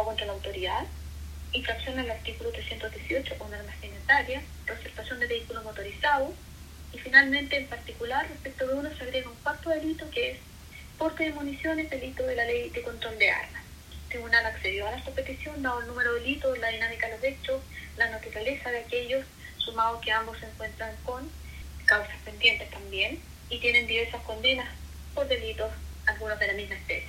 atentado contra la autoridad, infracción al artículo 318 con armas sanitarias, reservación de vehículo motorizado y finalmente en particular respecto de uno se agrega un cuarto delito que es porte de municiones, delito de la ley de control de armas. El tribunal accedió a esta petición dado el número de delitos, la dinámica de los hechos, la naturaleza de aquellos, sumado que ambos se encuentran con causas pendientes también y tienen diversas condenas por delitos, algunos de la misma especie.